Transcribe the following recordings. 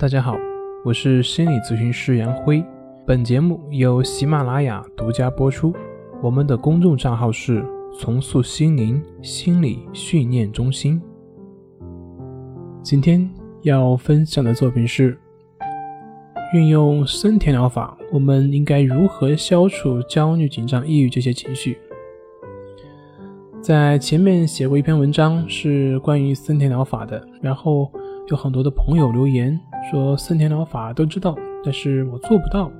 大家好，我是心理咨询师杨辉。本节目由喜马拉雅独家播出。我们的公众账号是“重塑心灵心理训练中心”。今天要分享的作品是：运用森田疗法，我们应该如何消除焦虑、紧张、抑郁这些情绪？在前面写过一篇文章，是关于森田疗法的，然后有很多的朋友留言说森田疗法都知道，但是我做不到。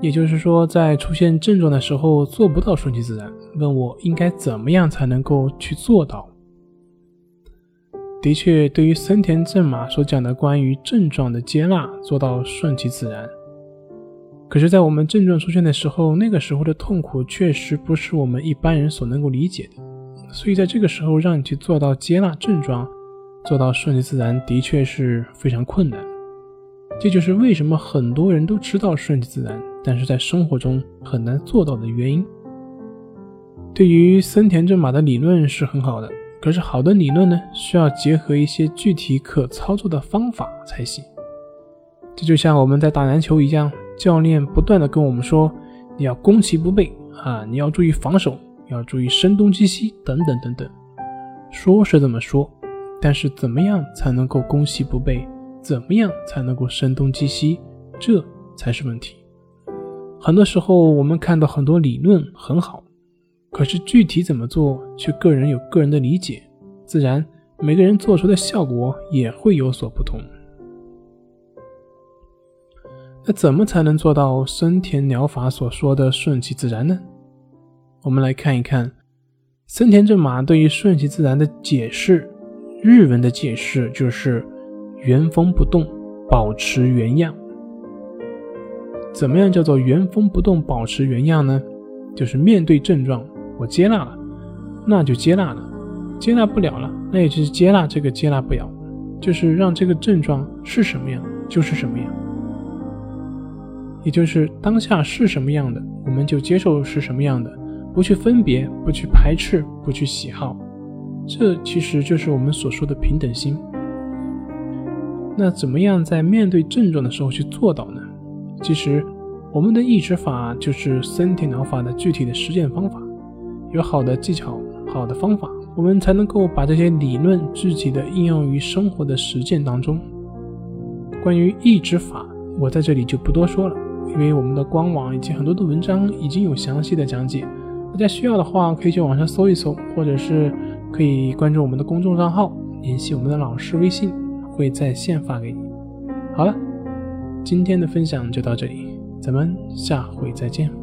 也就是说，在出现症状的时候做不到顺其自然，问我应该怎么样才能够去做到？的确，对于森田正马所讲的关于症状的接纳，做到顺其自然。可是，在我们症状出现的时候，那个时候的痛苦确实不是我们一般人所能够理解的，所以在这个时候让你去做到接纳症状，做到顺其自然，的确是非常困难。这就是为什么很多人都知道顺其自然。但是在生活中很难做到的原因。对于森田正马的理论是很好的，可是好的理论呢，需要结合一些具体可操作的方法才行。这就像我们在打篮球一样，教练不断的跟我们说，你要攻其不备啊，你要注意防守，要注意声东击西等等等等。说是这么说，但是怎么样才能够攻其不备？怎么样才能够声东击西？这才是问题。很多时候，我们看到很多理论很好，可是具体怎么做，却个人有个人的理解，自然每个人做出的效果也会有所不同。那怎么才能做到森田疗法所说的顺其自然呢？我们来看一看森田正马对于顺其自然的解释，日文的解释就是原封不动，保持原样。怎么样叫做原封不动保持原样呢？就是面对症状，我接纳了，那就接纳了；接纳不了了，那也就是接纳这个接纳不了，就是让这个症状是什么样就是什么样，也就是当下是什么样的，我们就接受是什么样的，不去分别，不去排斥，不去喜好，这其实就是我们所说的平等心。那怎么样在面对症状的时候去做到呢？其实，我们的抑制法就是森田疗法的具体的实践方法。有好的技巧、好的方法，我们才能够把这些理论具体的应用于生活的实践当中。关于抑制法，我在这里就不多说了，因为我们的官网以及很多的文章已经有详细的讲解。大家需要的话，可以去网上搜一搜，或者是可以关注我们的公众账号，联系我们的老师微信，会在线发给你。好了。今天的分享就到这里，咱们下回再见。